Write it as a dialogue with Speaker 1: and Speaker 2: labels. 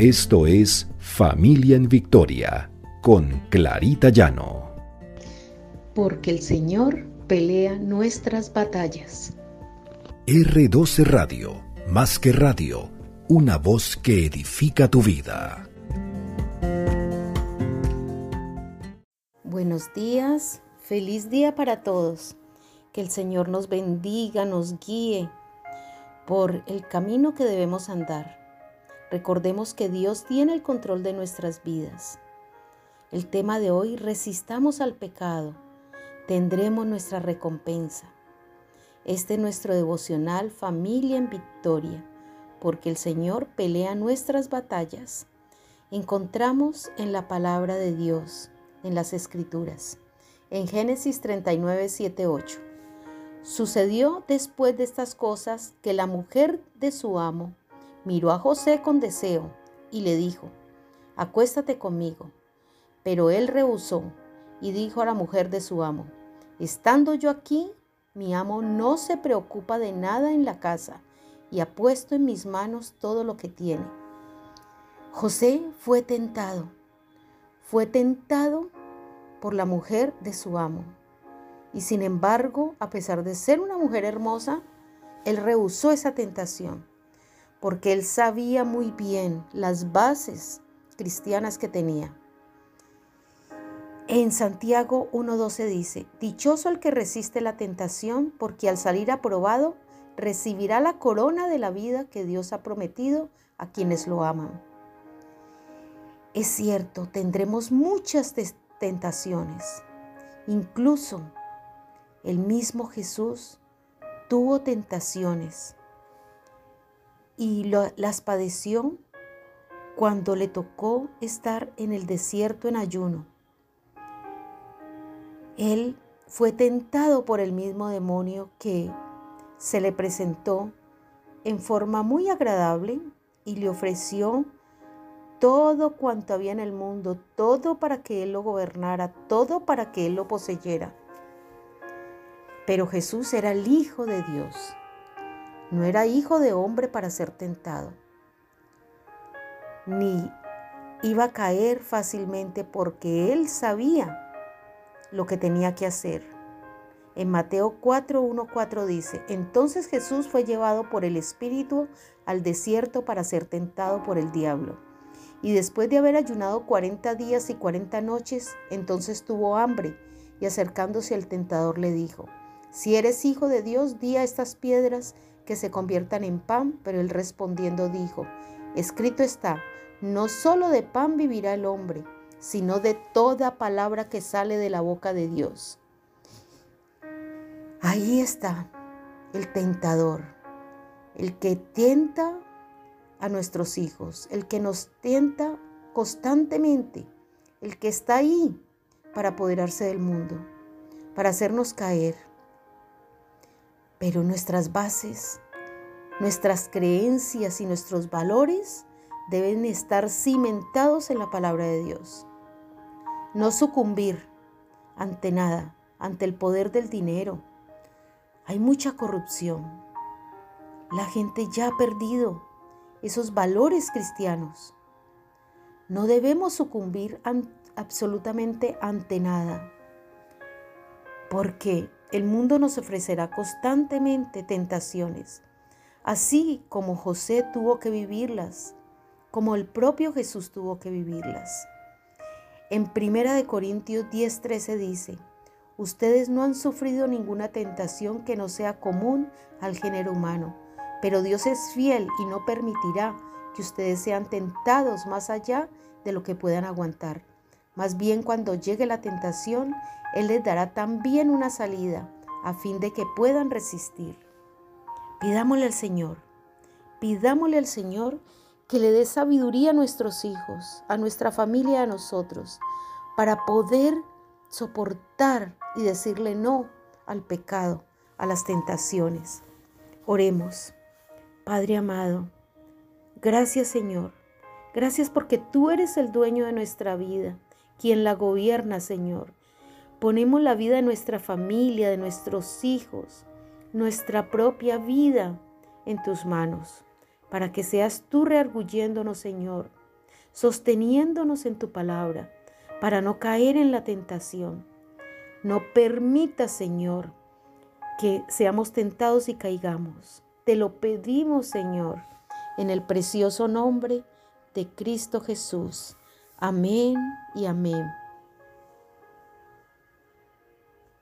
Speaker 1: Esto es Familia en Victoria con Clarita Llano.
Speaker 2: Porque el Señor pelea nuestras batallas.
Speaker 1: R12 Radio, más que radio, una voz que edifica tu vida.
Speaker 2: Buenos días, feliz día para todos. Que el Señor nos bendiga, nos guíe por el camino que debemos andar. Recordemos que Dios tiene el control de nuestras vidas. El tema de hoy, resistamos al pecado, tendremos nuestra recompensa. Este es nuestro devocional Familia en Victoria, porque el Señor pelea nuestras batallas. Encontramos en la palabra de Dios, en las Escrituras, en Génesis 39, 7, 8. Sucedió después de estas cosas que la mujer de su amo miró a José con deseo y le dijo, acuéstate conmigo. Pero él rehusó y dijo a la mujer de su amo, estando yo aquí, mi amo no se preocupa de nada en la casa y ha puesto en mis manos todo lo que tiene. José fue tentado, fue tentado por la mujer de su amo y sin embargo, a pesar de ser una mujer hermosa, él rehusó esa tentación, porque él sabía muy bien las bases cristianas que tenía. En Santiago 1.12 dice, Dichoso el que resiste la tentación, porque al salir aprobado recibirá la corona de la vida que Dios ha prometido a quienes lo aman. Es cierto, tendremos muchas tentaciones, incluso el mismo Jesús tuvo tentaciones y las padeció cuando le tocó estar en el desierto en ayuno. Él fue tentado por el mismo demonio que se le presentó en forma muy agradable y le ofreció todo cuanto había en el mundo, todo para que él lo gobernara, todo para que él lo poseyera. Pero Jesús era el Hijo de Dios. No era hijo de hombre para ser tentado. Ni iba a caer fácilmente porque él sabía lo que tenía que hacer. En Mateo 4, 4 dice, entonces Jesús fue llevado por el Espíritu al desierto para ser tentado por el diablo. Y después de haber ayunado 40 días y 40 noches, entonces tuvo hambre y acercándose al tentador le dijo, si eres hijo de Dios, di a estas piedras que se conviertan en pan. Pero él respondiendo dijo, escrito está, no solo de pan vivirá el hombre, sino de toda palabra que sale de la boca de Dios. Ahí está el tentador, el que tienta a nuestros hijos, el que nos tienta constantemente, el que está ahí para apoderarse del mundo, para hacernos caer pero nuestras bases, nuestras creencias y nuestros valores deben estar cimentados en la palabra de Dios. No sucumbir ante nada, ante el poder del dinero. Hay mucha corrupción. La gente ya ha perdido esos valores cristianos. No debemos sucumbir absolutamente ante nada, porque el mundo nos ofrecerá constantemente tentaciones, así como José tuvo que vivirlas, como el propio Jesús tuvo que vivirlas. En 1 Corintios 10:13 dice, ustedes no han sufrido ninguna tentación que no sea común al género humano, pero Dios es fiel y no permitirá que ustedes sean tentados más allá de lo que puedan aguantar. Más bien cuando llegue la tentación, Él les dará también una salida a fin de que puedan resistir. Pidámosle al Señor, pidámosle al Señor que le dé sabiduría a nuestros hijos, a nuestra familia, a nosotros, para poder soportar y decirle no al pecado, a las tentaciones. Oremos. Padre amado, gracias Señor. Gracias porque tú eres el dueño de nuestra vida quien la gobierna, Señor. Ponemos la vida de nuestra familia, de nuestros hijos, nuestra propia vida en tus manos, para que seas tú rearguyéndonos, Señor, sosteniéndonos en tu palabra para no caer en la tentación. No permita, Señor, que seamos tentados y caigamos. Te lo pedimos, Señor, en el precioso nombre de Cristo Jesús. Amén y amén.